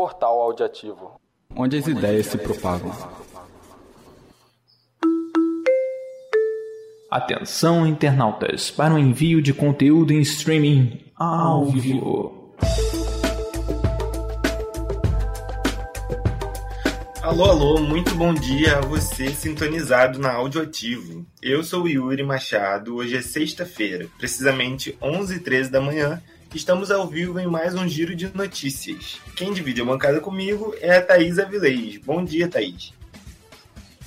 portal audiativo, onde as ideias se propagam. Atenção, internautas, para o envio de conteúdo em streaming ao vivo. Alô, alô, muito bom dia a você sintonizado na Audioativo. Eu sou o Yuri Machado, hoje é sexta-feira, precisamente 11h13 da manhã, estamos ao vivo em mais um giro de notícias. Quem divide a bancada comigo é a Thaís Avilés. Bom dia, Thaís.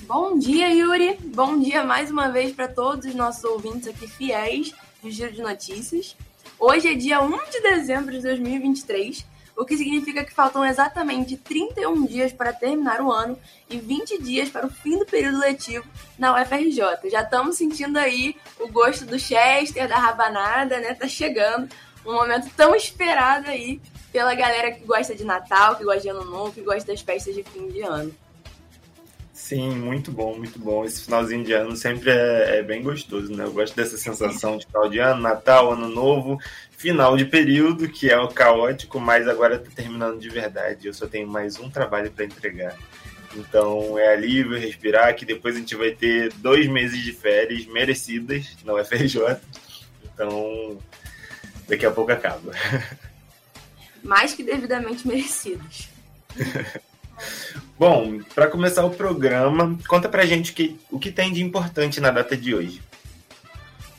Bom dia, Yuri. Bom dia mais uma vez para todos os nossos ouvintes aqui fiéis do Giro de Notícias. Hoje é dia 1 de dezembro de 2023, o que significa que faltam exatamente 31 dias para terminar o ano e 20 dias para o fim do período letivo na UFRJ. Já estamos sentindo aí o gosto do Chester, da rabanada, né? Tá chegando um momento tão esperado aí pela galera que gosta de Natal, que gosta de Ano Novo, que gosta das festas de fim de ano. Sim, muito bom, muito bom. Esse finalzinho de ano sempre é, é, bem gostoso, né? Eu gosto dessa sensação de final de ano, Natal, Ano Novo, final de período, que é o caótico, mas agora tá terminando de verdade. Eu só tenho mais um trabalho para entregar. Então é alívio respirar, que depois a gente vai ter dois meses de férias merecidas na UFRJ. Então daqui a pouco acaba. Mais que devidamente merecidos. Bom, para começar o programa, conta pra gente o que, o que tem de importante na data de hoje.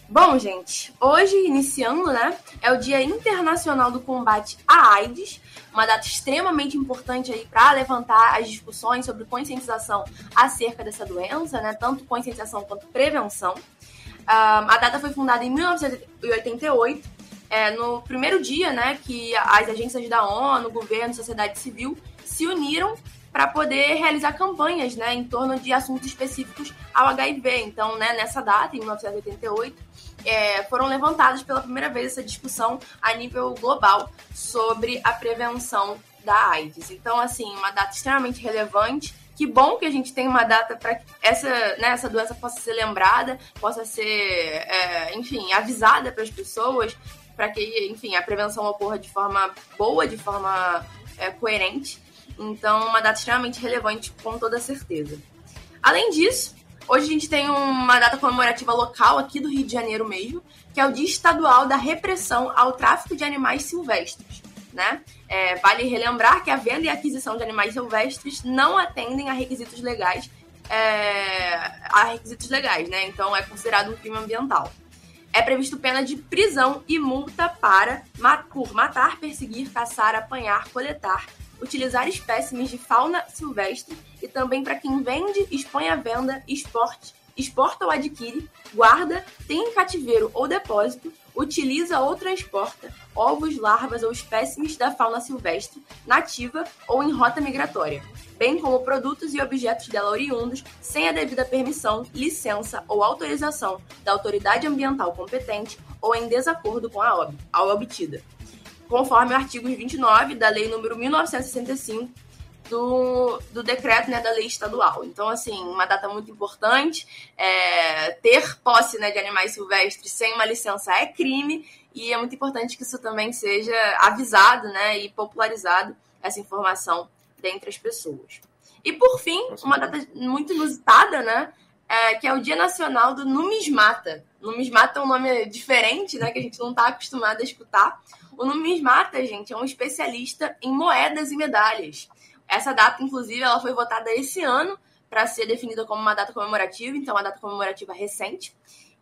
Bom, gente, hoje, iniciando, né, é o Dia Internacional do Combate à AIDS, uma data extremamente importante aí para levantar as discussões sobre conscientização acerca dessa doença, né, tanto conscientização quanto prevenção. Uh, a data foi fundada em 1988, é, no primeiro dia, né, que as agências da ONU, governo, sociedade civil se uniram para poder realizar campanhas né, em torno de assuntos específicos ao HIV. Então, né, nessa data, em 1988, é, foram levantadas pela primeira vez essa discussão a nível global sobre a prevenção da AIDS. Então, assim, uma data extremamente relevante. Que bom que a gente tem uma data para que essa, né, essa doença possa ser lembrada, possa ser, é, enfim, avisada para as pessoas, para que, enfim, a prevenção ocorra de forma boa, de forma é, coerente. Então, uma data extremamente relevante, com toda certeza. Além disso, hoje a gente tem uma data comemorativa local aqui do Rio de Janeiro mesmo, que é o Dia Estadual da Repressão ao Tráfico de Animais Silvestres. Né? É, vale relembrar que a venda e aquisição de animais silvestres não atendem a requisitos legais, é, a requisitos legais, né? Então é considerado um crime ambiental. É previsto pena de prisão e multa para por matar, perseguir, caçar, apanhar, coletar, utilizar espécimes de fauna silvestre e também para quem vende, expõe à venda, esporte, exporta ou adquire, guarda, tem em cativeiro ou depósito, utiliza ou transporta ovos, larvas ou espécimes da fauna silvestre, nativa ou em rota migratória, bem como produtos e objetos dela oriundos sem a devida permissão, licença ou autorização da autoridade ambiental competente ou em desacordo com a, ob a obtida. Conforme o artigo 29 da Lei número 1965 do, do decreto né, da lei estadual. Então, assim, uma data muito importante. É, ter posse né, de animais silvestres sem uma licença é crime e é muito importante que isso também seja avisado né, e popularizado, essa informação dentre as pessoas. E, por fim, uma data muito inusitada, né? É, que é o Dia Nacional do Numismata. Numismata é um nome diferente, né? Que a gente não está acostumado a escutar. O numismata, gente, é um especialista em moedas e medalhas. Essa data, inclusive, ela foi votada esse ano para ser definida como uma data comemorativa, então uma data comemorativa recente.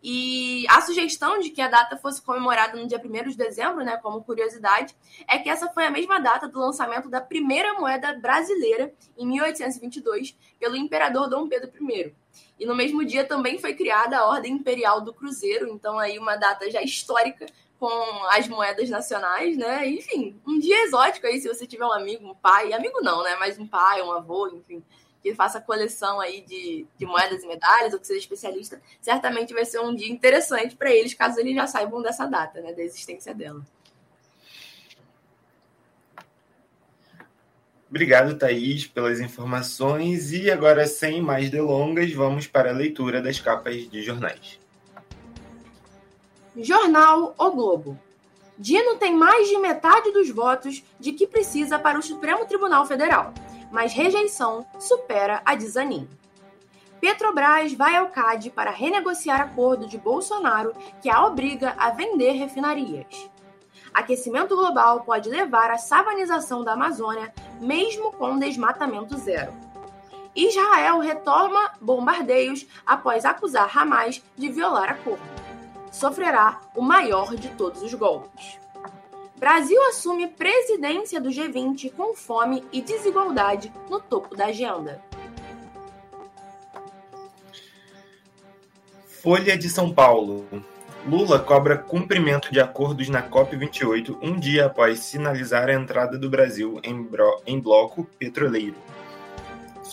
E a sugestão de que a data fosse comemorada no dia 1 de dezembro, né, como curiosidade, é que essa foi a mesma data do lançamento da primeira moeda brasileira, em 1822, pelo imperador Dom Pedro I. E no mesmo dia também foi criada a Ordem Imperial do Cruzeiro, então aí uma data já histórica com as moedas nacionais, né? Enfim, um dia exótico aí, se você tiver um amigo, um pai, amigo não, né? Mas um pai, um avô, enfim, que faça coleção aí de, de moedas e medalhas, ou que seja especialista, certamente vai ser um dia interessante para eles, caso eles já saibam dessa data, né? Da existência dela. Obrigado, Thaís, pelas informações. E agora, sem mais delongas, vamos para a leitura das capas de jornais. Jornal O Globo. Dino tem mais de metade dos votos de que precisa para o Supremo Tribunal Federal, mas rejeição supera a de Zanin. Petrobras vai ao CAD para renegociar acordo de Bolsonaro que a obriga a vender refinarias. Aquecimento global pode levar à savanização da Amazônia, mesmo com desmatamento zero. Israel retoma bombardeios após acusar Hamas de violar acordo. Sofrerá o maior de todos os golpes. Brasil assume presidência do G20 com fome e desigualdade no topo da agenda. Folha de São Paulo. Lula cobra cumprimento de acordos na COP28 um dia após sinalizar a entrada do Brasil em, bloco petroleiro.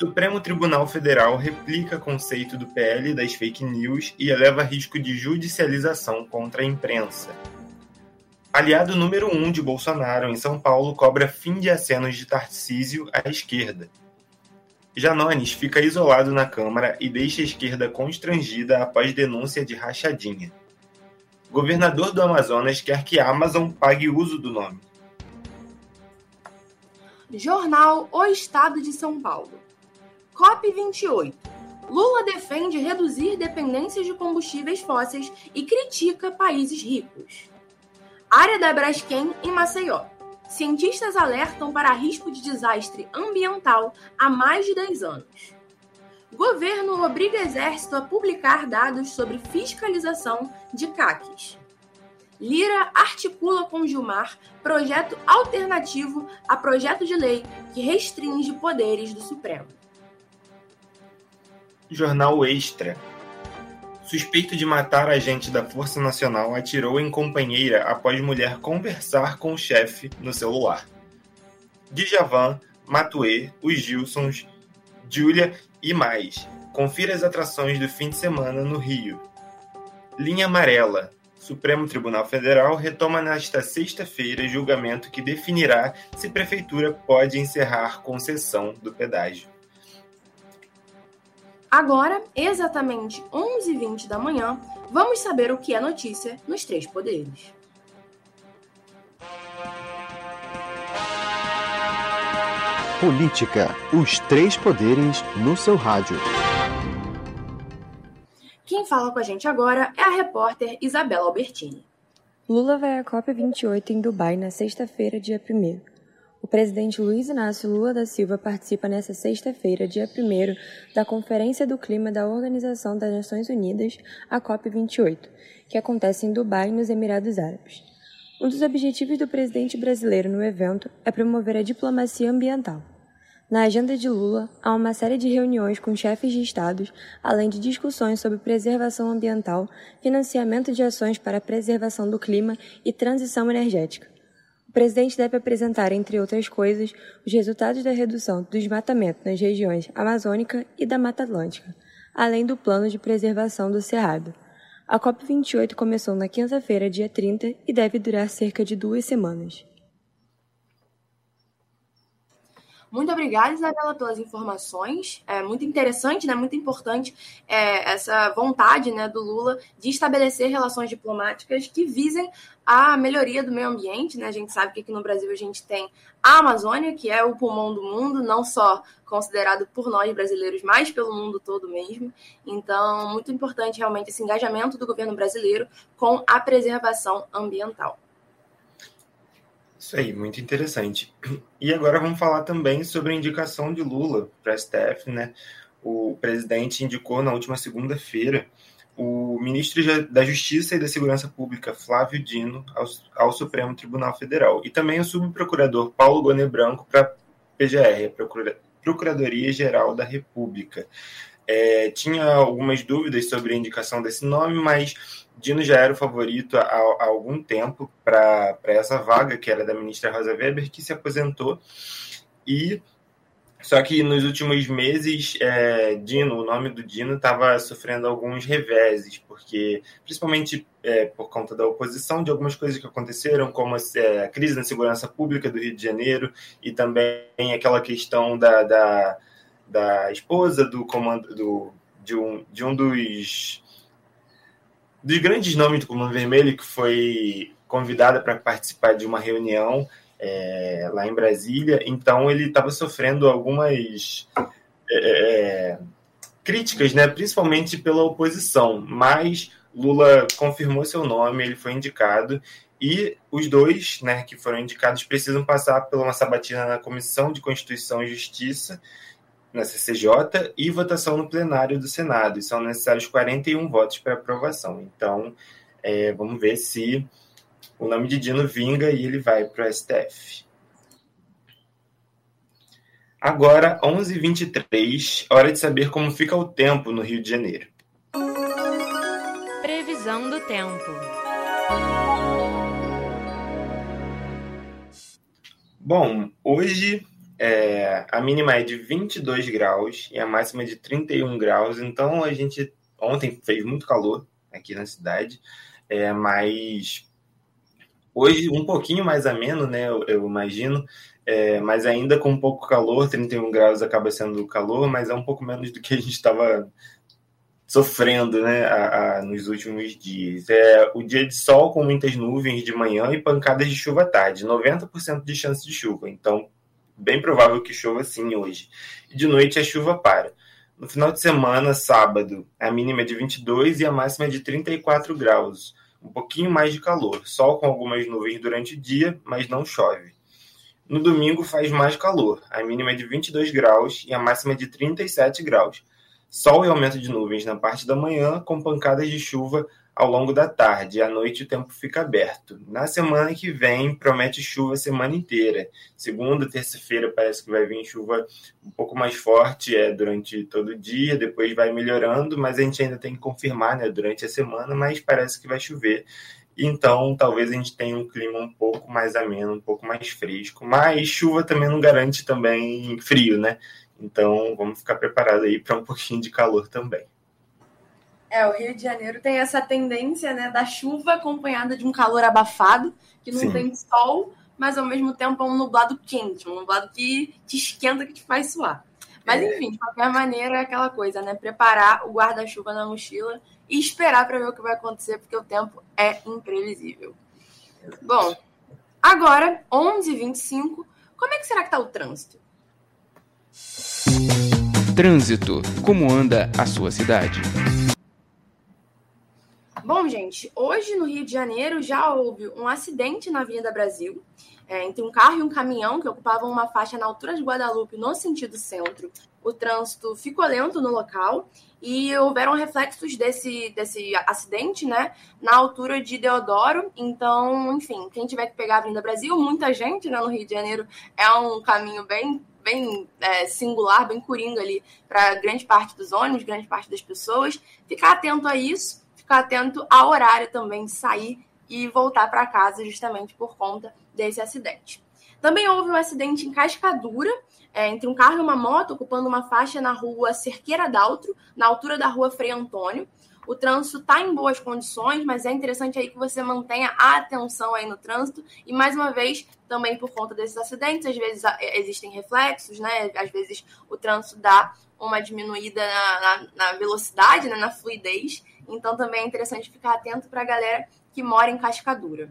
Supremo Tribunal Federal replica conceito do PL das fake news e eleva risco de judicialização contra a imprensa. Aliado número 1 um de Bolsonaro em São Paulo cobra fim de acenos de Tarcísio à esquerda. Janones fica isolado na Câmara e deixa a esquerda constrangida após denúncia de rachadinha. Governador do Amazonas quer que a Amazon pague uso do nome. Jornal O Estado de São Paulo. COP28. Lula defende reduzir dependências de combustíveis fósseis e critica países ricos. Área da Braskem em Maceió. Cientistas alertam para risco de desastre ambiental há mais de 10 anos. Governo obriga Exército a publicar dados sobre fiscalização de CACs. Lira articula com Gilmar projeto alternativo a projeto de lei que restringe poderes do Supremo. Jornal Extra. Suspeito de matar agente da Força Nacional atirou em companheira após mulher conversar com o chefe no celular. Djavan, Matue, os Gilsons, Júlia e mais. Confira as atrações do fim de semana no Rio. Linha Amarela. Supremo Tribunal Federal retoma nesta sexta-feira julgamento que definirá se prefeitura pode encerrar concessão do pedágio. Agora, exatamente 11h20 da manhã, vamos saber o que é notícia nos três poderes. Política, os três poderes no seu rádio. Quem fala com a gente agora é a repórter Isabela Albertini. Lula vai à COP28 em Dubai na sexta-feira, dia 1 o presidente Luiz Inácio Lula da Silva participa nesta sexta-feira, dia 1 da Conferência do Clima da Organização das Nações Unidas, a COP28, que acontece em Dubai, nos Emirados Árabes. Um dos objetivos do presidente brasileiro no evento é promover a diplomacia ambiental. Na agenda de Lula, há uma série de reuniões com chefes de estados, além de discussões sobre preservação ambiental, financiamento de ações para a preservação do clima e transição energética. O presidente deve apresentar, entre outras coisas, os resultados da redução do desmatamento nas regiões amazônica e da Mata Atlântica, além do plano de preservação do Cerrado. A COP28 começou na quinta-feira, dia 30, e deve durar cerca de duas semanas. Muito obrigada, Isabela, pelas informações. É muito interessante, né? Muito importante é, essa vontade né, do Lula de estabelecer relações diplomáticas que visem a melhoria do meio ambiente. Né? A gente sabe que aqui no Brasil a gente tem a Amazônia, que é o pulmão do mundo, não só considerado por nós brasileiros, mas pelo mundo todo mesmo. Então, muito importante realmente esse engajamento do governo brasileiro com a preservação ambiental. Isso aí, muito interessante. E agora vamos falar também sobre a indicação de Lula para STF, né? O presidente indicou na última segunda-feira o ministro da Justiça e da Segurança Pública, Flávio Dino, ao, ao Supremo Tribunal Federal. E também o subprocurador Paulo Gonet Branco para PGR, a Procuradoria Geral da República. É, tinha algumas dúvidas sobre a indicação desse nome, mas Dino já era o favorito há, há algum tempo para essa vaga, que era da ministra Rosa Weber, que se aposentou. E só que nos últimos meses, é, Dino, o nome do Dino, estava sofrendo alguns reveses, porque principalmente é, por conta da oposição de algumas coisas que aconteceram, como a, é, a, crise na segurança pública do Rio de Janeiro e também aquela questão da, da, da esposa do comando do, de, um, de um dos dos grandes nomes do Comando Vermelho, que foi convidada para participar de uma reunião é, lá em Brasília, então ele estava sofrendo algumas é, é, críticas, né, principalmente pela oposição, mas Lula confirmou seu nome, ele foi indicado. E os dois, né, que foram indicados precisam passar por uma sabatina na Comissão de Constituição e Justiça, na CCJ, e votação no plenário do Senado. E são necessários 41 votos para aprovação. Então, é, vamos ver se o nome de Dino vinga e ele vai para o STF. Agora, 11h23, hora de saber como fica o tempo no Rio de Janeiro. Previsão do tempo. Bom, hoje é, a mínima é de 22 graus e a máxima é de 31 graus, então a gente ontem fez muito calor aqui na cidade, é, mas hoje um pouquinho mais ameno, né? Eu, eu imagino, é, mas ainda com um pouco calor, 31 graus acaba sendo calor, mas é um pouco menos do que a gente estava sofrendo né, a, a, nos últimos dias. É o dia de sol com muitas nuvens de manhã e pancadas de chuva à tarde, 90% de chance de chuva, então bem provável que chova sim hoje. E de noite a chuva para. No final de semana, sábado, a mínima é de 22 e a máxima é de 34 graus, um pouquinho mais de calor, sol com algumas nuvens durante o dia, mas não chove. No domingo faz mais calor, a mínima é de 22 graus e a máxima é de 37 graus Sol e aumento de nuvens na parte da manhã, com pancadas de chuva ao longo da tarde. À noite o tempo fica aberto. Na semana que vem promete chuva a semana inteira. Segunda, terça-feira parece que vai vir chuva um pouco mais forte é, durante todo o dia, depois vai melhorando, mas a gente ainda tem que confirmar né, durante a semana, mas parece que vai chover. Então, talvez a gente tenha um clima um pouco mais ameno, um pouco mais fresco. Mas chuva também não garante também frio, né? Então, vamos ficar preparados aí para um pouquinho de calor também. É, o Rio de Janeiro tem essa tendência, né, da chuva acompanhada de um calor abafado, que não Sim. tem sol, mas ao mesmo tempo é um nublado quente, um nublado que te esquenta, que te faz suar. Mas é. enfim, de qualquer maneira, é aquela coisa, né? Preparar o guarda-chuva na mochila e esperar para ver o que vai acontecer, porque o tempo é imprevisível. Bom, agora, 11h25, como é que será que está o trânsito? Trânsito. Como anda a sua cidade? Bom, gente, hoje no Rio de Janeiro já houve um acidente na Avenida Brasil é, entre um carro e um caminhão que ocupavam uma faixa na altura de Guadalupe, no sentido centro. O trânsito ficou lento no local e houveram reflexos desse, desse acidente, né, na altura de Deodoro. Então, enfim, quem tiver que pegar a Avenida Brasil, muita gente, né, no Rio de Janeiro, é um caminho bem bem é, singular, bem coringa ali para grande parte dos ônibus, grande parte das pessoas. Ficar atento a isso, ficar atento ao horário também de sair e voltar para casa justamente por conta desse acidente. Também houve um acidente em Cascadura, é, entre um carro e uma moto, ocupando uma faixa na rua Cerqueira Daltro, na altura da rua Frei Antônio. O trânsito está em boas condições, mas é interessante aí que você mantenha a atenção aí no trânsito. E mais uma vez, também por conta desses acidentes, às vezes existem reflexos, né? Às vezes o trânsito dá uma diminuída na, na, na velocidade, né? na fluidez. Então também é interessante ficar atento para a galera que mora em Cascadura.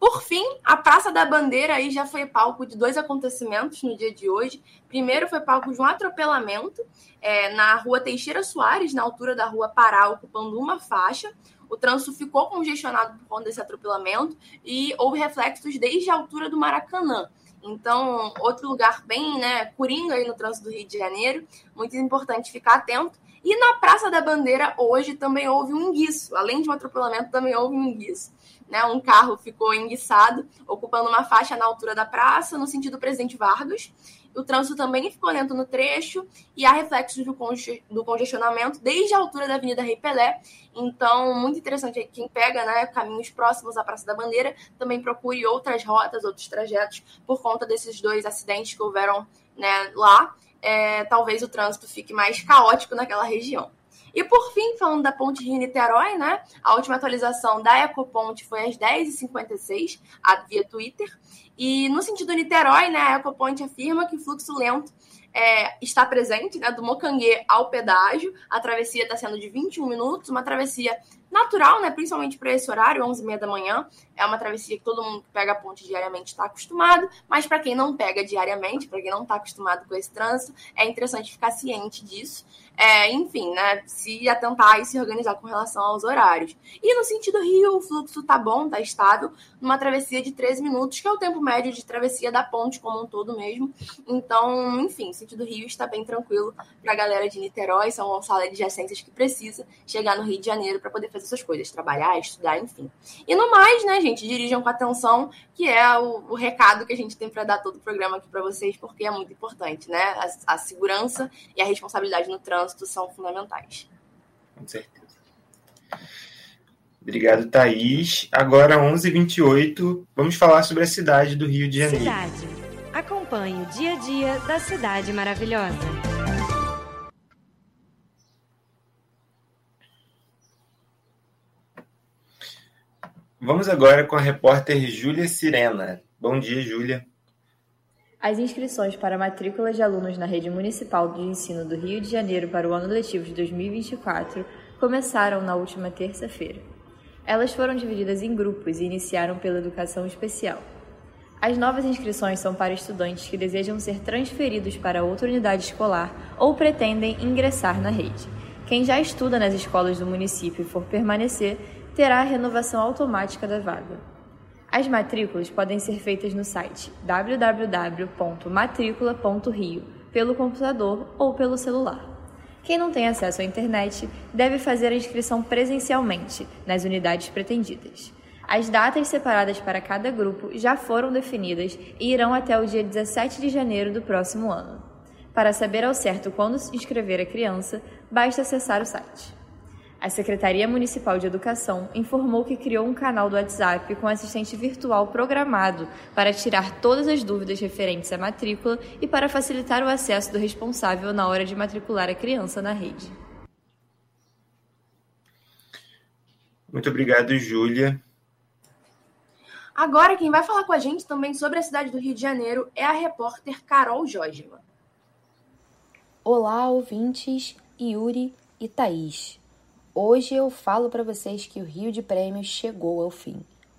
Por fim, a Praça da Bandeira aí já foi palco de dois acontecimentos no dia de hoje. Primeiro foi palco de um atropelamento é, na rua Teixeira Soares, na altura da rua Pará, ocupando uma faixa. O trânsito ficou congestionado por conta desse atropelamento e houve reflexos desde a altura do Maracanã. Então, outro lugar bem né, coringa aí no trânsito do Rio de Janeiro. Muito importante ficar atento. E na Praça da Bandeira, hoje, também houve um enguiço. Além de um atropelamento, também houve um enguiço né, um carro ficou enguiçado, ocupando uma faixa na altura da praça, no sentido Presidente Vargas. O trânsito também ficou lento no trecho e há reflexos do, conge do congestionamento desde a altura da Avenida Rei Pelé. Então, muito interessante quem pega né, caminhos próximos à Praça da Bandeira, também procure outras rotas, outros trajetos, por conta desses dois acidentes que houveram né, lá. É, talvez o trânsito fique mais caótico naquela região. E por fim, falando da ponte Rio-Niterói, né? A última atualização da Ecoponte foi às 10h56, via Twitter. E no sentido Niterói, né, a Ecoponte afirma que o fluxo lento é, está presente, né, do Mocanguê ao pedágio. A travessia está sendo de 21 minutos, uma travessia natural, né, principalmente para esse horário, 11h30 da manhã. É uma travessia que todo mundo que pega a ponte diariamente está acostumado, mas para quem não pega diariamente, para quem não está acostumado com esse trânsito, é interessante ficar ciente disso. É, enfim, né, se atentar e se organizar com relação aos horários. E no sentido Rio, o fluxo tá bom, tá estável, numa travessia de 13 minutos, que é o tempo médio de travessia da ponte como um todo mesmo. Então, enfim, sentido Rio está bem tranquilo para a galera de Niterói, São Gonçalo e adjacências que precisa chegar no Rio de Janeiro para poder fazer suas coisas, trabalhar, estudar, enfim. E no mais, né, gente, dirijam com atenção, que é o, o recado que a gente tem para dar todo o programa aqui para vocês, porque é muito importante, né? A, a segurança e a responsabilidade no trânsito trânsito são fundamentais. Com certeza. Obrigado, Thaís. Agora, 11h28, vamos falar sobre a cidade do Rio de Janeiro. Cidade. Acompanhe o dia a dia da cidade maravilhosa. Vamos agora com a repórter Júlia Sirena. Bom dia, Júlia. As inscrições para matrículas de alunos na rede municipal de ensino do Rio de Janeiro para o ano letivo de 2024 começaram na última terça-feira. Elas foram divididas em grupos e iniciaram pela educação especial. As novas inscrições são para estudantes que desejam ser transferidos para outra unidade escolar ou pretendem ingressar na rede. Quem já estuda nas escolas do município e for permanecer, terá a renovação automática da vaga. As matrículas podem ser feitas no site www.matricula.rio, pelo computador ou pelo celular. Quem não tem acesso à internet deve fazer a inscrição presencialmente nas unidades pretendidas. As datas separadas para cada grupo já foram definidas e irão até o dia 17 de janeiro do próximo ano. Para saber ao certo quando inscrever a criança, basta acessar o site. A Secretaria Municipal de Educação informou que criou um canal do WhatsApp com assistente virtual programado para tirar todas as dúvidas referentes à matrícula e para facilitar o acesso do responsável na hora de matricular a criança na rede. Muito obrigado, Júlia. Agora, quem vai falar com a gente também sobre a cidade do Rio de Janeiro é a repórter Carol Jorgima. Olá, ouvintes, Yuri e Thaís. Hoje eu falo para vocês que o Rio de Prêmios chegou ao fim.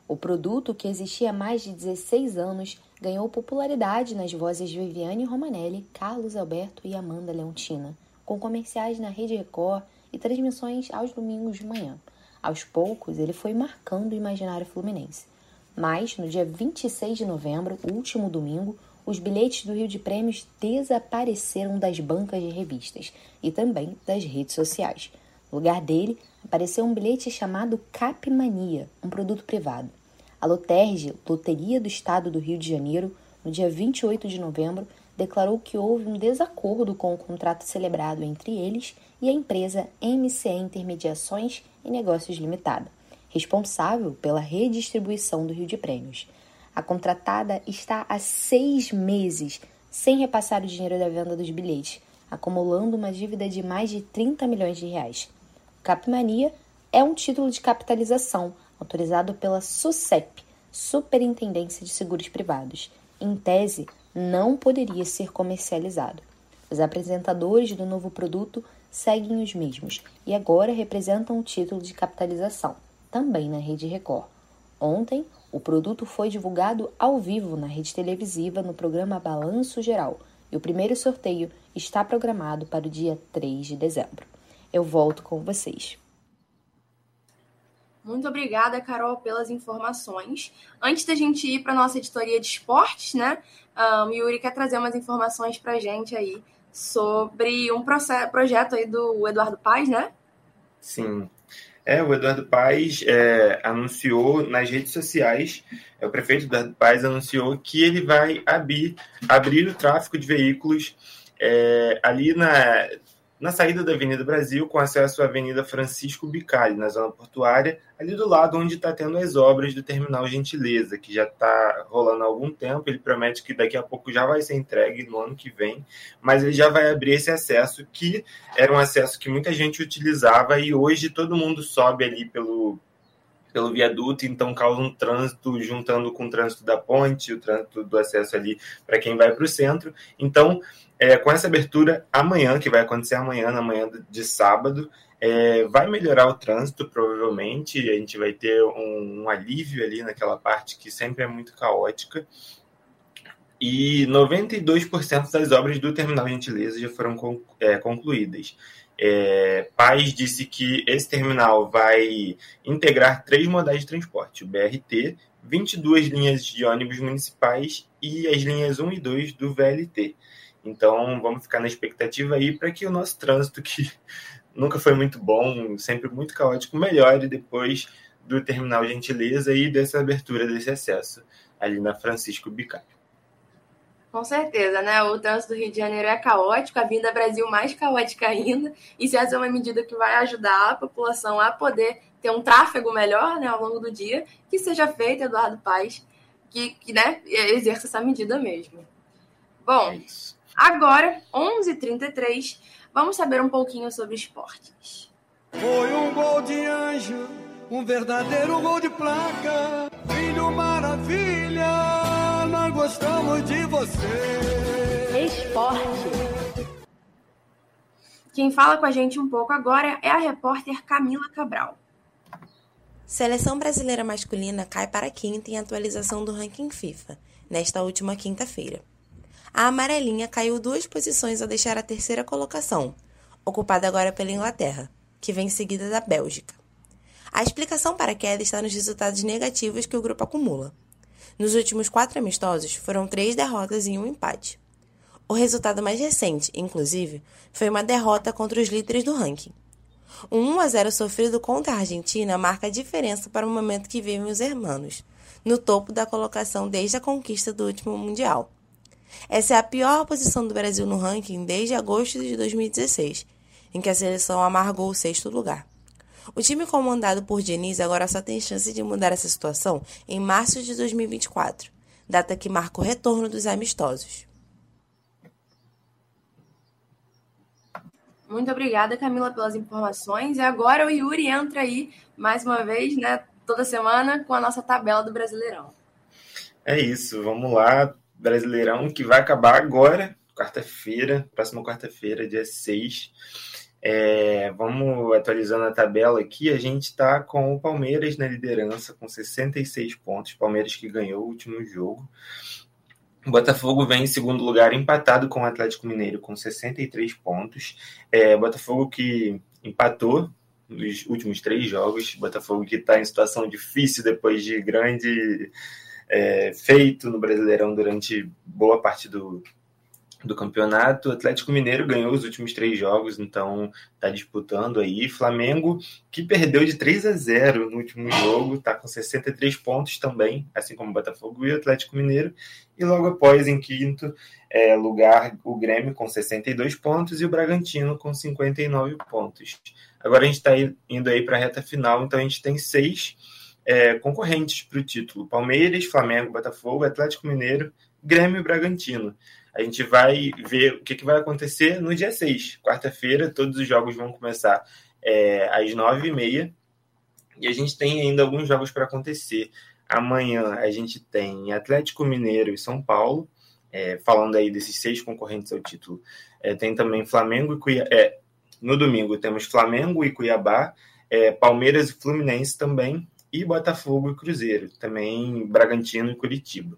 O produto, que existia há mais de 16 anos, ganhou popularidade nas vozes de Viviane Romanelli, Carlos Alberto e Amanda Leontina, com comerciais na Rede Record e transmissões aos domingos de manhã. Aos poucos, ele foi marcando o imaginário fluminense. Mas, no dia 26 de novembro, último domingo, os bilhetes do Rio de Prêmios desapareceram das bancas de revistas e também das redes sociais. No lugar dele, apareceu um bilhete chamado Capmania, um produto privado. A Loterge, Loteria do Estado do Rio de Janeiro, no dia 28 de novembro, declarou que houve um desacordo com o contrato celebrado entre eles e a empresa MCE Intermediações e Negócios Limitada, responsável pela redistribuição do Rio de Prêmios. A contratada está há seis meses sem repassar o dinheiro da venda dos bilhetes, acumulando uma dívida de mais de 30 milhões de reais. Capmania é um título de capitalização autorizado pela SUSEP, Superintendência de Seguros Privados. Em tese, não poderia ser comercializado. Os apresentadores do novo produto seguem os mesmos e agora representam o título de capitalização, também na Rede Record. Ontem, o produto foi divulgado ao vivo na rede televisiva no programa Balanço Geral e o primeiro sorteio está programado para o dia 3 de dezembro. Eu volto com vocês. Muito obrigada, Carol, pelas informações. Antes da gente ir para nossa editoria de esportes, né? Um, Yuri quer trazer umas informações para a gente aí sobre um projeto aí do Eduardo Paes, né? Sim. É, o Eduardo Paes é, anunciou nas redes sociais, é, o prefeito Eduardo Paes anunciou que ele vai abrir, abrir o tráfego de veículos é, ali na na saída da Avenida Brasil, com acesso à Avenida Francisco Bicalho, na zona portuária, ali do lado onde está tendo as obras do Terminal Gentileza, que já está rolando há algum tempo. Ele promete que daqui a pouco já vai ser entregue no ano que vem, mas ele já vai abrir esse acesso, que era um acesso que muita gente utilizava e hoje todo mundo sobe ali pelo pelo viaduto, então causa um trânsito juntando com o trânsito da ponte, o trânsito do acesso ali para quem vai para o centro. Então, é, com essa abertura amanhã, que vai acontecer amanhã, na manhã de sábado, é, vai melhorar o trânsito, provavelmente. A gente vai ter um, um alívio ali naquela parte que sempre é muito caótica. E 92% das obras do Terminal Gentileza já foram é, concluídas. É, Paz disse que esse terminal vai integrar três modais de transporte: o BRT, 22 linhas de ônibus municipais e as linhas 1 e 2 do VLT. Então, vamos ficar na expectativa aí para que o nosso trânsito, que nunca foi muito bom, sempre muito caótico, melhore depois do terminal Gentileza e dessa abertura desse acesso ali na Francisco Bicalho. Com certeza, né? O trânsito do Rio de Janeiro é caótico, a vinda Brasil mais caótica ainda. E se essa é uma medida que vai ajudar a população a poder ter um tráfego melhor né, ao longo do dia, que seja feito, Eduardo Paes, que, que né, exerça essa medida mesmo. Bom, é agora, 11h33, 33 vamos saber um pouquinho sobre esportes. Foi um gol de anjo, um verdadeiro gol de placa, filho maravilha gostamos de você. Esporte. Quem fala com a gente um pouco agora é a repórter Camila Cabral. Seleção brasileira masculina cai para a quinta em atualização do ranking FIFA, nesta última quinta-feira. A amarelinha caiu duas posições ao deixar a terceira colocação, ocupada agora pela Inglaterra, que vem seguida da Bélgica. A explicação para a queda está nos resultados negativos que o grupo acumula. Nos últimos quatro amistosos, foram três derrotas e um empate. O resultado mais recente, inclusive, foi uma derrota contra os líderes do ranking. O 1 a 0 sofrido contra a Argentina marca a diferença para o momento que vivem os hermanos, no topo da colocação desde a conquista do último Mundial. Essa é a pior posição do Brasil no ranking desde agosto de 2016, em que a seleção amargou o sexto lugar. O time comandado por Diniz agora só tem chance de mudar essa situação em março de 2024, data que marca o retorno dos amistosos. Muito obrigada, Camila, pelas informações. E agora o Yuri entra aí, mais uma vez, né, toda semana, com a nossa tabela do Brasileirão. É isso, vamos lá. Brasileirão que vai acabar agora, quarta-feira, próxima quarta-feira, dia 6. É, vamos atualizando a tabela aqui. A gente está com o Palmeiras na liderança com 66 pontos. Palmeiras que ganhou o último jogo. O Botafogo vem em segundo lugar, empatado com o Atlético Mineiro com 63 pontos. É, Botafogo que empatou nos últimos três jogos. Botafogo que está em situação difícil depois de grande é, feito no Brasileirão durante boa parte do, do campeonato. O Atlético Mineiro ganhou os últimos três jogos, então está disputando aí. Flamengo, que perdeu de 3 a 0 no último jogo, está com 63 pontos também, assim como o Botafogo e o Atlético Mineiro. E logo após, em quinto é, lugar, o Grêmio com 62 pontos e o Bragantino com 59 pontos. Agora a gente está indo aí para a reta final, então a gente tem seis é, concorrentes para o título: Palmeiras, Flamengo, Botafogo, Atlético Mineiro, Grêmio e Bragantino. A gente vai ver o que, que vai acontecer no dia 6, quarta-feira. Todos os jogos vão começar é, às 9h30 e a gente tem ainda alguns jogos para acontecer. Amanhã a gente tem Atlético Mineiro e São Paulo, é, falando aí desses seis concorrentes ao título. É, tem também Flamengo e Cuiabá. É, no domingo temos Flamengo e Cuiabá, é, Palmeiras e Fluminense também, e Botafogo e Cruzeiro, também Bragantino e Curitiba.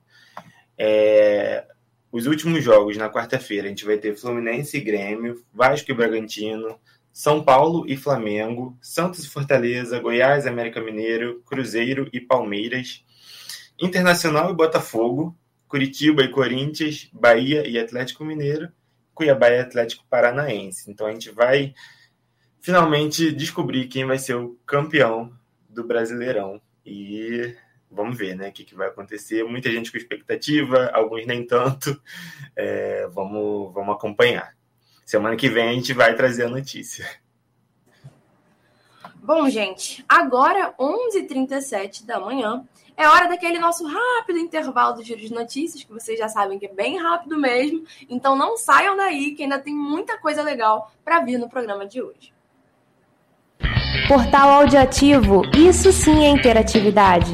Os últimos jogos na quarta-feira, a gente vai ter Fluminense e Grêmio, Vasco e Bragantino, São Paulo e Flamengo, Santos e Fortaleza, Goiás, América Mineiro, Cruzeiro e Palmeiras, Internacional e Botafogo, Curitiba e Corinthians, Bahia e Atlético Mineiro, Cuiabá e Atlético Paranaense. Então a gente vai finalmente descobrir quem vai ser o campeão do Brasileirão. E vamos ver né, o que, que, vai acontecer. Muita gente com expectativa, alguns nem tanto. É, vamos, vamos acompanhar. Semana que vem a gente vai trazer a notícia. Bom, gente, agora 11h37 da manhã. É hora daquele nosso rápido intervalo do giro de notícias, que vocês já sabem que é bem rápido mesmo. Então não saiam daí, que ainda tem muita coisa legal para vir no programa de hoje. Portal Audiativo, isso sim é interatividade.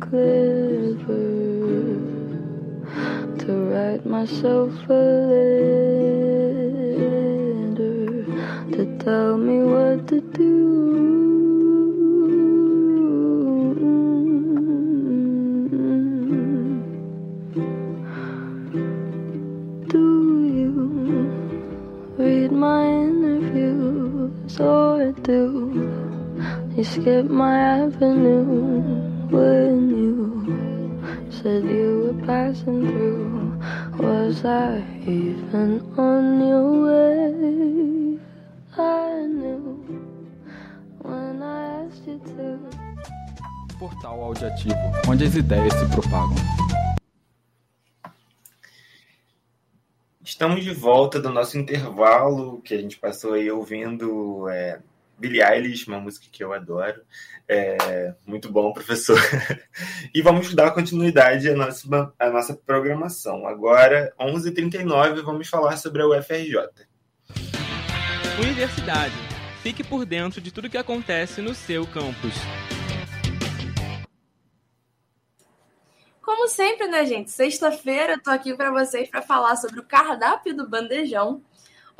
clever to write myself a letter to tell me what to do. Interviews or do you skip my avenue when said you were passing through? Was I even on your way? I knew when I asked you to. Portal Audiativo, onde as ideias se propagam. Estamos de volta do nosso intervalo, que a gente passou aí ouvindo é, Billie Eilish, uma música que eu adoro. É, muito bom, professor. e vamos dar continuidade à nossa, à nossa programação. Agora, 11h39, vamos falar sobre a UFRJ. Universidade. Fique por dentro de tudo que acontece no seu campus. Como sempre, né, gente? Sexta-feira eu tô aqui para vocês para falar sobre o cardápio do bandejão.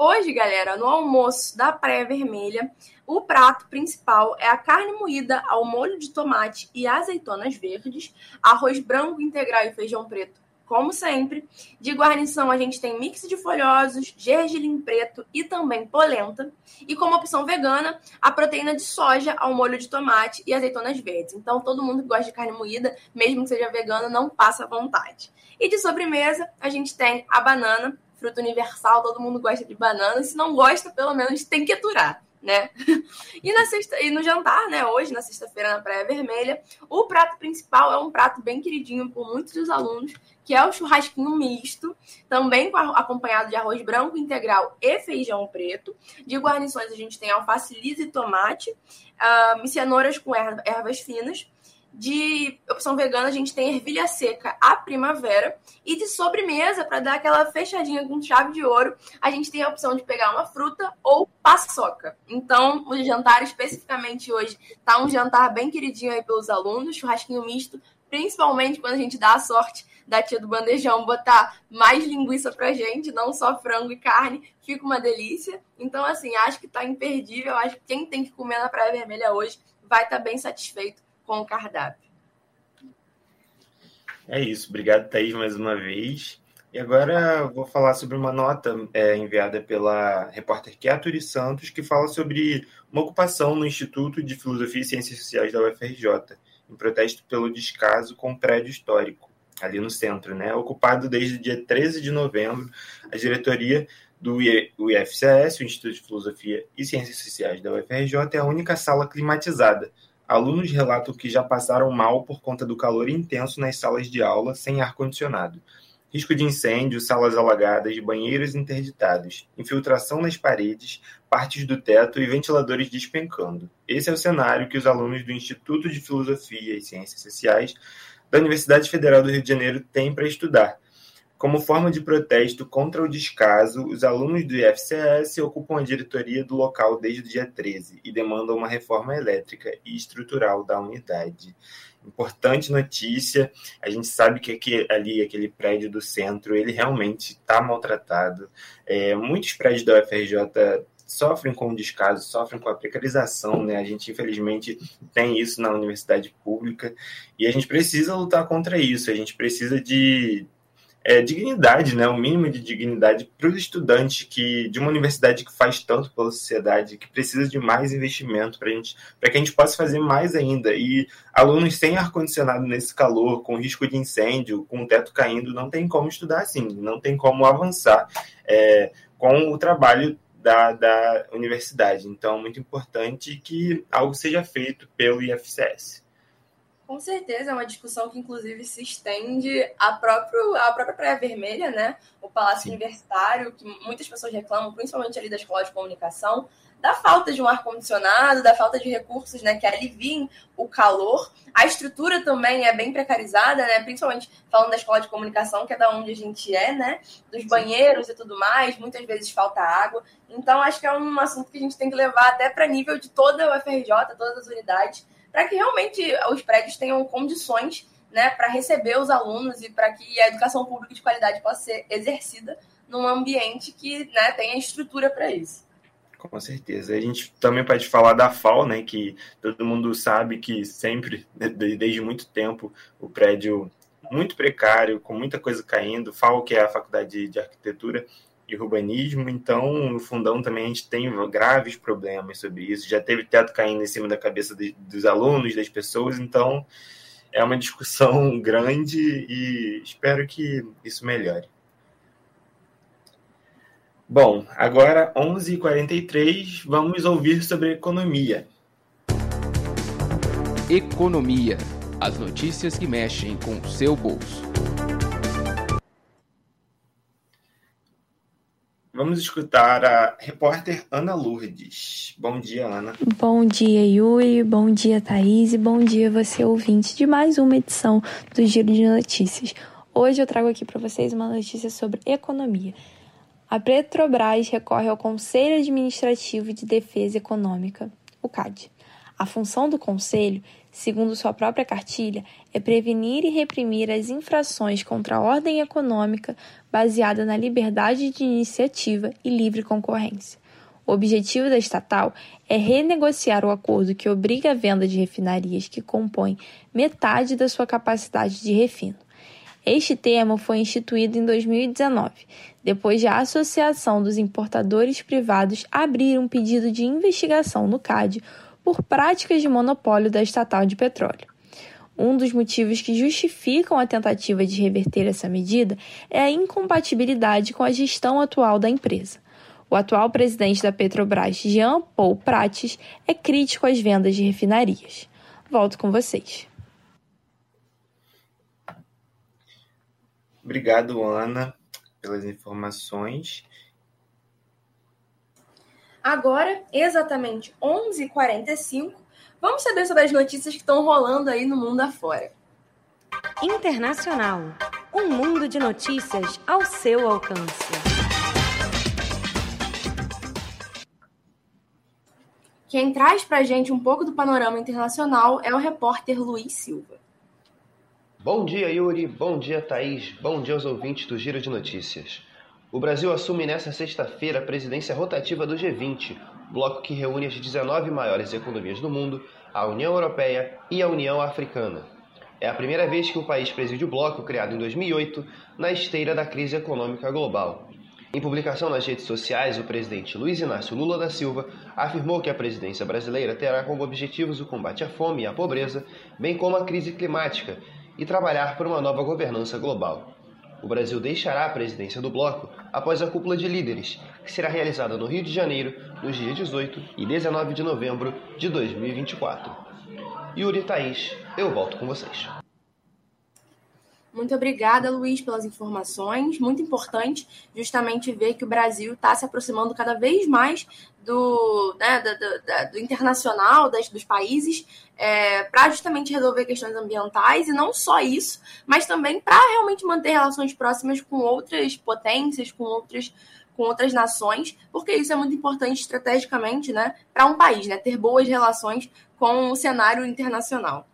Hoje, galera, no almoço da Praia Vermelha, o prato principal é a carne moída ao molho de tomate e azeitonas verdes, arroz branco integral e feijão preto, como sempre. De guarnição, a gente tem mix de folhosos, gergelim preto e também polenta. E como opção vegana, a proteína de soja ao molho de tomate e azeitonas verdes. Então, todo mundo que gosta de carne moída, mesmo que seja vegano, não passa vontade. E de sobremesa, a gente tem a banana, fruta universal, todo mundo gosta de banana. Se não gosta, pelo menos tem que aturar né? E, na sexta, e no jantar, né, hoje, na sexta-feira, na Praia Vermelha, o prato principal é um prato bem queridinho por muitos dos alunos, que é o churrasquinho misto, também acompanhado de arroz branco integral e feijão preto. De guarnições, a gente tem alface lisa e tomate, uh, cenouras com ervas finas, de opção vegana, a gente tem ervilha seca à primavera. E de sobremesa, para dar aquela fechadinha com chave de ouro, a gente tem a opção de pegar uma fruta ou paçoca. Então, o jantar especificamente hoje tá um jantar bem queridinho aí pelos alunos, churrasquinho misto, principalmente quando a gente dá a sorte da tia do bandejão botar mais linguiça pra gente, não só frango e carne, fica uma delícia. Então, assim, acho que tá imperdível. Acho que quem tem que comer na Praia Vermelha hoje vai estar tá bem satisfeito com o cardápio. É isso, obrigado, Thaís, mais uma vez. E agora vou falar sobre uma nota é, enviada pela repórter Kiaturi Santos, que fala sobre uma ocupação no Instituto de Filosofia e Ciências Sociais da UFRJ, em protesto pelo descaso com o prédio histórico, ali no centro, né? Ocupado desde o dia 13 de novembro, a diretoria do IFCS, o Instituto de Filosofia e Ciências Sociais da UFRJ, é a única sala climatizada Alunos relatam que já passaram mal por conta do calor intenso nas salas de aula sem ar-condicionado. Risco de incêndio, salas alagadas, banheiros interditados, infiltração nas paredes, partes do teto e ventiladores despencando. Esse é o cenário que os alunos do Instituto de Filosofia e Ciências Sociais da Universidade Federal do Rio de Janeiro têm para estudar como forma de protesto contra o descaso, os alunos do IFCS ocupam a diretoria do local desde o dia 13 e demandam uma reforma elétrica e estrutural da unidade. Importante notícia, a gente sabe que aqui, ali, aquele prédio do centro, ele realmente está maltratado. É, muitos prédios da UFRJ sofrem com o descaso, sofrem com a precarização, né? A gente, infelizmente, tem isso na universidade pública e a gente precisa lutar contra isso, a gente precisa de é, dignidade, né, o mínimo de dignidade para os estudantes que de uma universidade que faz tanto pela sociedade, que precisa de mais investimento para que a gente possa fazer mais ainda. E alunos sem ar condicionado nesse calor, com risco de incêndio, com o teto caindo, não tem como estudar assim, não tem como avançar é, com o trabalho da, da universidade. Então, muito importante que algo seja feito pelo IFCS. Com certeza, é uma discussão que inclusive se estende à, próprio, à própria Praia Vermelha, né? O Palácio Sim. Universitário, que muitas pessoas reclamam, principalmente ali da Escola de Comunicação, da falta de um ar-condicionado, da falta de recursos né, que aliviem o calor. A estrutura também é bem precarizada, né? Principalmente falando da escola de comunicação, que é da onde a gente é, né? Dos banheiros e tudo mais, muitas vezes falta água. Então, acho que é um assunto que a gente tem que levar até para nível de toda a UFRJ, todas as unidades para que realmente os prédios tenham condições né, para receber os alunos e para que a educação pública de qualidade possa ser exercida num ambiente que né, tenha estrutura para isso. Com certeza. A gente também pode falar da FAO, né, que todo mundo sabe que sempre, desde muito tempo, o prédio muito precário, com muita coisa caindo. FAO, que é a Faculdade de Arquitetura, e urbanismo, então no fundão também a gente tem graves problemas sobre isso. Já teve teto caindo em cima da cabeça de, dos alunos, das pessoas, então é uma discussão grande e espero que isso melhore. Bom, agora 11h43, vamos ouvir sobre economia. Economia. As notícias que mexem com o seu bolso. Vamos escutar a repórter Ana Lourdes. Bom dia, Ana. Bom dia, Yuri. Bom dia, Thaís. E bom dia, você ouvinte de mais uma edição do Giro de Notícias. Hoje eu trago aqui para vocês uma notícia sobre economia. A Petrobras recorre ao Conselho Administrativo de Defesa Econômica, o CAD. A função do conselho segundo sua própria cartilha, é prevenir e reprimir as infrações contra a ordem econômica baseada na liberdade de iniciativa e livre concorrência. O objetivo da estatal é renegociar o acordo que obriga a venda de refinarias que compõem metade da sua capacidade de refino. Este termo foi instituído em 2019, depois de a Associação dos Importadores Privados abrir um pedido de investigação no CAD por práticas de monopólio da estatal de petróleo. Um dos motivos que justificam a tentativa de reverter essa medida é a incompatibilidade com a gestão atual da empresa. O atual presidente da Petrobras, Jean Paul Prates, é crítico às vendas de refinarias. Volto com vocês. Obrigado, Ana, pelas informações. Agora, exatamente 11h45, vamos saber sobre as notícias que estão rolando aí no mundo afora. Internacional. Um mundo de notícias ao seu alcance. Quem traz pra gente um pouco do panorama internacional é o repórter Luiz Silva. Bom dia, Yuri. Bom dia, Thaís. Bom dia aos ouvintes do Giro de Notícias. O Brasil assume nesta sexta-feira a presidência rotativa do G20, bloco que reúne as 19 maiores economias do mundo, a União Europeia e a União Africana. É a primeira vez que o país preside o bloco, criado em 2008, na esteira da crise econômica global. Em publicação nas redes sociais, o presidente Luiz Inácio Lula da Silva afirmou que a presidência brasileira terá como objetivos o combate à fome e à pobreza, bem como a crise climática, e trabalhar por uma nova governança global o Brasil deixará a presidência do bloco após a cúpula de líderes, que será realizada no Rio de Janeiro nos dias 18 e 19 de novembro de 2024. Yuri Thaís, eu volto com vocês. Muito obrigada, Luiz, pelas informações. Muito importante justamente ver que o Brasil está se aproximando cada vez mais do, né, do, do, do internacional, das, dos países, é, para justamente resolver questões ambientais, e não só isso, mas também para realmente manter relações próximas com outras potências, com outras com outras nações, porque isso é muito importante estrategicamente, né, para um país, né, ter boas relações com o cenário internacional.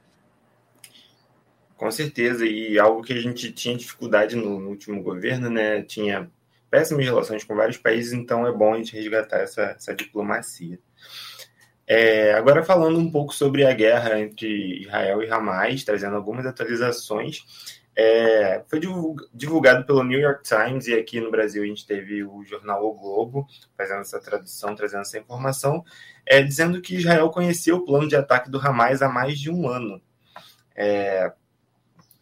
Com certeza, e algo que a gente tinha dificuldade no, no, último governo, né? Tinha péssimas relações com vários países, então é bom a gente resgatar essa, essa diplomacia. É, agora falando um pouco sobre a guerra entre Israel e Hamas, trazendo algumas atualizações. É, foi divulgado pelo New York Times e aqui no Brasil a gente teve o jornal O Globo fazendo essa tradução, trazendo essa informação, é, dizendo que Israel conhecia o plano de ataque do Hamas há mais de um ano. É,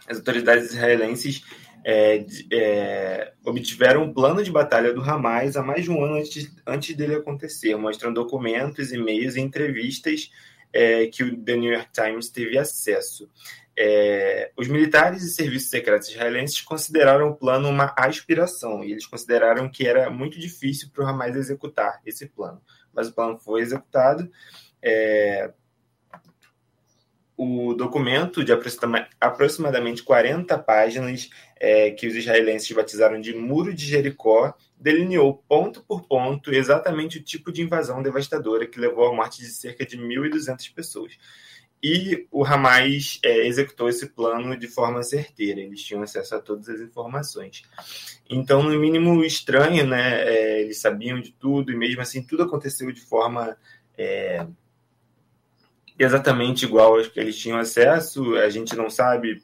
as autoridades israelenses é, é, obtiveram um plano de batalha do Hamas há mais de um ano antes, antes dele acontecer, mostrando documentos, e-mails e entrevistas é, que o The New York Times teve acesso. É, os militares e serviços secretos israelenses consideraram o plano uma aspiração e eles consideraram que era muito difícil para o Hamas executar esse plano. Mas o plano foi executado. É, o documento de aproximadamente 40 páginas é, que os israelenses batizaram de Muro de Jericó delineou ponto por ponto exatamente o tipo de invasão devastadora que levou à morte de cerca de 1.200 pessoas. E o Hamas é, executou esse plano de forma certeira, eles tinham acesso a todas as informações. Então, no mínimo estranho, né? É, eles sabiam de tudo e mesmo assim tudo aconteceu de forma é, exatamente igual às que eles tinham acesso. A gente não sabe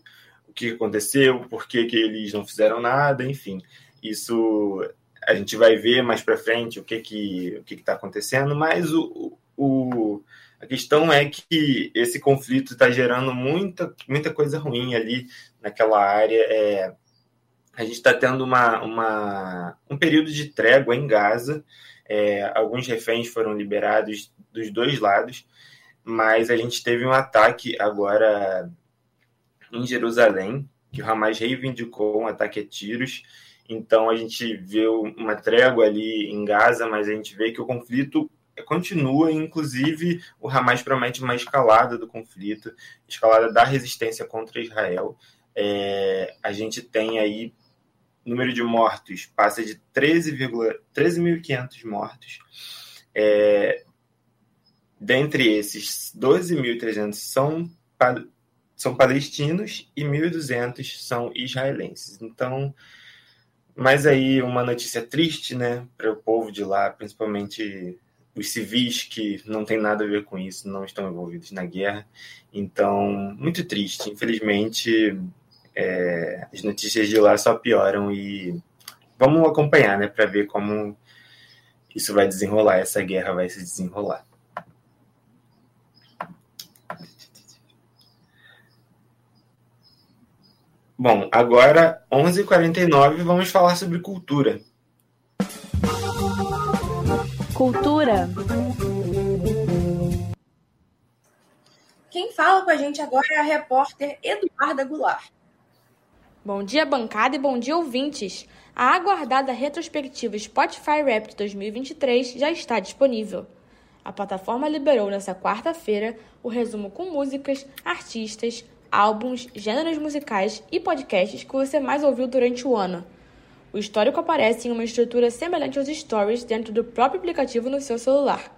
o que aconteceu, por que, que eles não fizeram nada, enfim. Isso a gente vai ver mais para frente o que que o que está acontecendo, mas o, o a questão é que esse conflito está gerando muita, muita coisa ruim ali naquela área. É, a gente está tendo uma, uma, um período de trégua em Gaza. É, alguns reféns foram liberados dos dois lados, mas a gente teve um ataque agora em Jerusalém, que o Hamas reivindicou um ataque a tiros. Então a gente vê uma trégua ali em Gaza, mas a gente vê que o conflito continua, inclusive o Hamas promete uma escalada do conflito, escalada da resistência contra Israel. É, a gente tem aí número de mortos passa de 13,500 13 mortos. É, dentre esses, 12.300 são, são palestinos e 1.200 são israelenses. Então, mas aí uma notícia triste, né, para o povo de lá, principalmente os civis que não tem nada a ver com isso, não estão envolvidos na guerra. Então, muito triste. Infelizmente, é, as notícias de lá só pioram e vamos acompanhar, né, para ver como isso vai desenrolar, essa guerra vai se desenrolar. Bom, agora 11h49 vamos falar sobre cultura. Cultura. Quem fala com a gente agora é a repórter Eduarda Goulart. Bom dia, bancada, e bom dia, ouvintes. A aguardada retrospectiva Spotify Rap 2023 já está disponível. A plataforma liberou nesta quarta-feira o resumo com músicas, artistas, álbuns, gêneros musicais e podcasts que você mais ouviu durante o ano. O histórico aparece em uma estrutura semelhante aos stories dentro do próprio aplicativo no seu celular.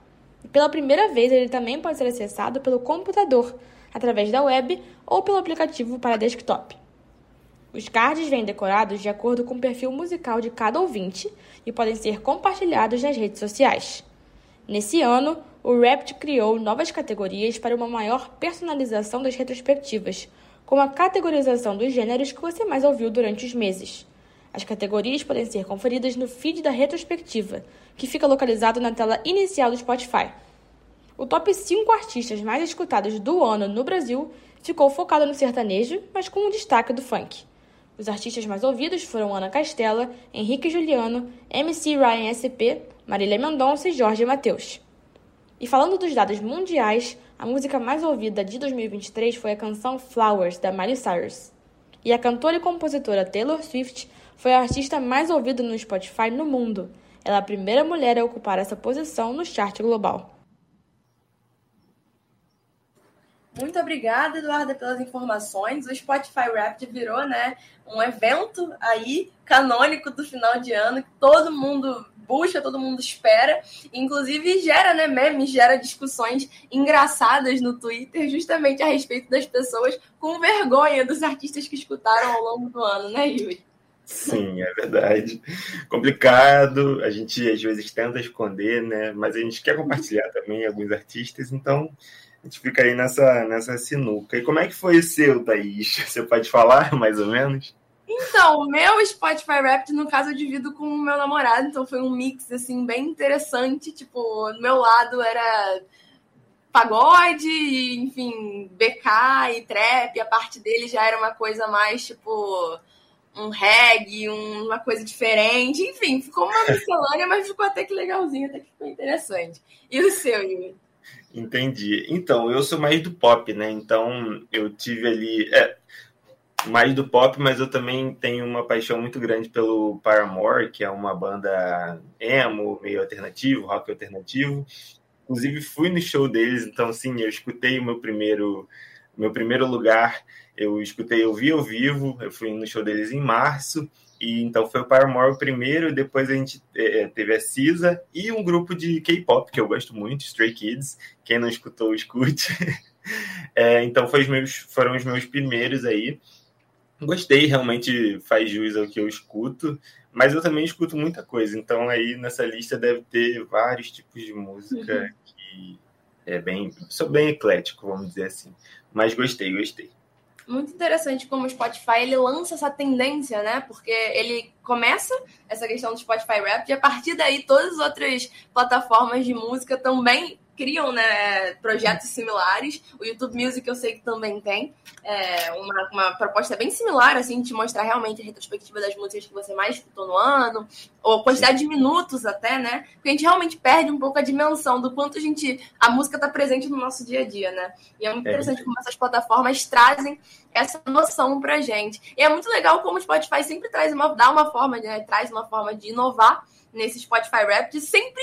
E pela primeira vez, ele também pode ser acessado pelo computador, através da web ou pelo aplicativo para desktop. Os cards vêm decorados de acordo com o perfil musical de cada ouvinte e podem ser compartilhados nas redes sociais. Nesse ano, o Rapt criou novas categorias para uma maior personalização das retrospectivas, como a categorização dos gêneros que você mais ouviu durante os meses. As categorias podem ser conferidas no feed da retrospectiva, que fica localizado na tela inicial do Spotify. O top 5 artistas mais escutados do ano no Brasil ficou focado no sertanejo, mas com um destaque do funk. Os artistas mais ouvidos foram Ana Castela, Henrique Juliano, MC Ryan SP, Marília Mendonça e Jorge Mateus. E falando dos dados mundiais, a música mais ouvida de 2023 foi a canção Flowers, da Miley Cyrus. E a cantora e compositora Taylor Swift foi a artista mais ouvida no Spotify no mundo. Ela é a primeira mulher a ocupar essa posição no chart global. Muito obrigada, Eduarda, pelas informações. O Spotify Wrapped virou, né, um evento aí canônico do final de ano que todo mundo busca, todo mundo espera, inclusive gera, né, memes, gera discussões engraçadas no Twitter, justamente a respeito das pessoas com vergonha dos artistas que escutaram ao longo do ano, né, Yuri? Sim, é verdade. Complicado, a gente às vezes tenta esconder, né? Mas a gente quer compartilhar também alguns artistas, então a gente fica aí nessa, nessa sinuca. E como é que foi o seu, Thaís? Você pode falar mais ou menos? Então, o meu Spotify Wrapped, no caso, eu divido com o meu namorado, então foi um mix, assim, bem interessante. Tipo, do meu lado era pagode, enfim, BK e trap, a parte dele já era uma coisa mais, tipo, um reggae, uma coisa diferente. Enfim, ficou uma miscelânea, mas ficou até que legalzinho, até que ficou interessante. E o seu, Yuri? Entendi. Então, eu sou mais do pop, né? Então, eu tive ali. É, mais do pop, mas eu também tenho uma paixão muito grande pelo Paramore, que é uma banda emo, meio alternativo, rock alternativo. Inclusive, fui no show deles, então, sim, eu escutei o meu primeiro, meu primeiro lugar eu escutei, eu vi ao vivo, eu fui no show deles em março, e então foi o Paramore o primeiro, depois a gente é, é teve a Cisa e um grupo de K-pop que eu gosto muito, Stray Kids. Quem não escutou, escute. é, então foi os meus, foram os meus primeiros aí. Gostei, realmente faz jus ao que eu escuto, mas eu também escuto muita coisa. Então aí nessa lista deve ter vários tipos de música uhum. que é bem, sou bem eclético, vamos dizer assim. Mas gostei, gostei muito interessante como o Spotify ele lança essa tendência, né? Porque ele começa essa questão do Spotify Rap e a partir daí todas as outras plataformas de música também criam né, projetos similares. O YouTube Music eu sei que também tem é, uma, uma proposta bem similar, assim, de mostrar realmente a retrospectiva das músicas que você mais escutou no ano, ou quantidade de minutos até, né? Porque a gente realmente perde um pouco a dimensão do quanto a gente a música está presente no nosso dia a dia, né? E é muito é. interessante como essas plataformas trazem essa noção pra gente. E é muito legal como o Spotify sempre traz uma, dá uma forma, né, traz uma forma de inovar nesse Spotify Rap, de sempre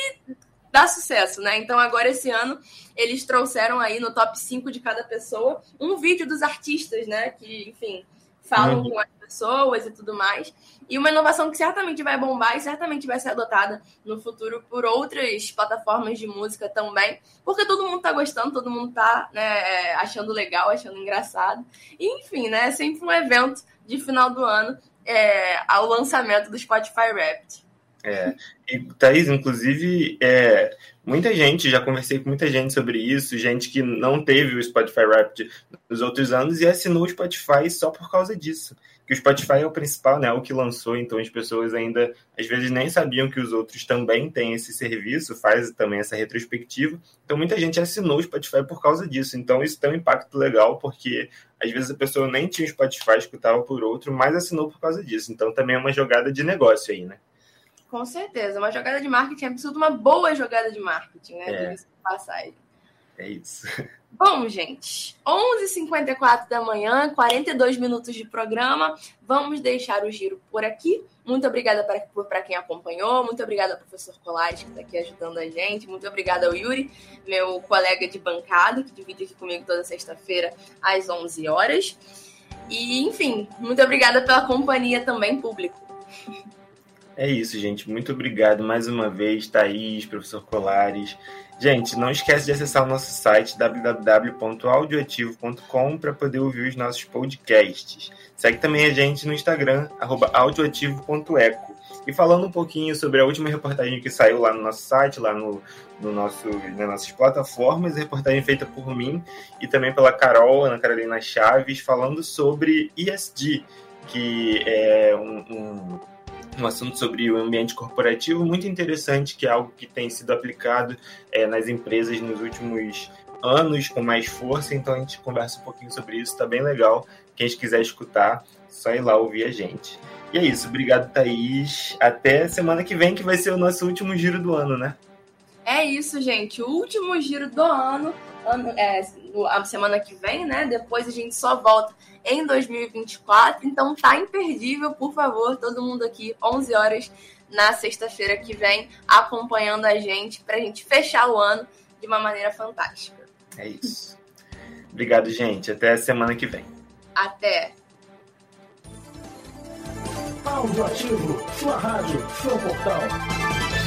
dá sucesso, né? Então agora esse ano eles trouxeram aí no top 5 de cada pessoa um vídeo dos artistas, né? Que, enfim, falam uhum. com as pessoas e tudo mais. E uma inovação que certamente vai bombar e certamente vai ser adotada no futuro por outras plataformas de música também, porque todo mundo tá gostando, todo mundo tá né, achando legal, achando engraçado. E, enfim, né? É sempre um evento de final do ano é, ao lançamento do Spotify Wrapped. É. E, Thaís, inclusive, é, muita gente, já conversei com muita gente sobre isso, gente que não teve o Spotify Wrapped nos outros anos e assinou o Spotify só por causa disso. Que o Spotify é o principal, né? O que lançou, então as pessoas ainda às vezes nem sabiam que os outros também têm esse serviço, faz também essa retrospectiva. Então muita gente assinou o Spotify por causa disso. Então isso tem um impacto legal, porque às vezes a pessoa nem tinha o Spotify, escutava por outro, mas assinou por causa disso. Então também é uma jogada de negócio aí, né? Com certeza. Uma jogada de marketing é absurdo, uma boa jogada de marketing, né? É. De passagem. É isso. Bom, gente, 11h54 da manhã, 42 minutos de programa. Vamos deixar o giro por aqui. Muito obrigada para quem acompanhou. Muito obrigada ao professor Colares, que está aqui ajudando a gente. Muito obrigada ao Yuri, meu colega de bancada, que divide aqui comigo toda sexta-feira às 11 horas. E, enfim, muito obrigada pela companhia também, público. É isso, gente. Muito obrigado mais uma vez, Thaís, professor Colares. Gente, não esquece de acessar o nosso site www.audioativo.com para poder ouvir os nossos podcasts. Segue também a gente no Instagram, audioativo.eco. E falando um pouquinho sobre a última reportagem que saiu lá no nosso site, lá no, no nosso, nas nossas plataformas, reportagem feita por mim e também pela Carol, Ana Carolina Chaves, falando sobre ESG, que é um, um um assunto sobre o ambiente corporativo muito interessante, que é algo que tem sido aplicado é, nas empresas nos últimos anos com mais força, então a gente conversa um pouquinho sobre isso, tá bem legal. Quem quiser escutar, só ir lá ouvir a gente. E é isso, obrigado, Thaís. Até semana que vem, que vai ser o nosso último giro do ano, né? É isso, gente. O último giro do ano, ano é, a semana que vem, né? Depois a gente só volta em 2024. Então tá imperdível, por favor, todo mundo aqui, 11 horas na sexta-feira que vem, acompanhando a gente pra gente fechar o ano de uma maneira fantástica. É isso. Obrigado, gente. Até a semana que vem. Até. Áudio ativo, sua rádio, seu portal.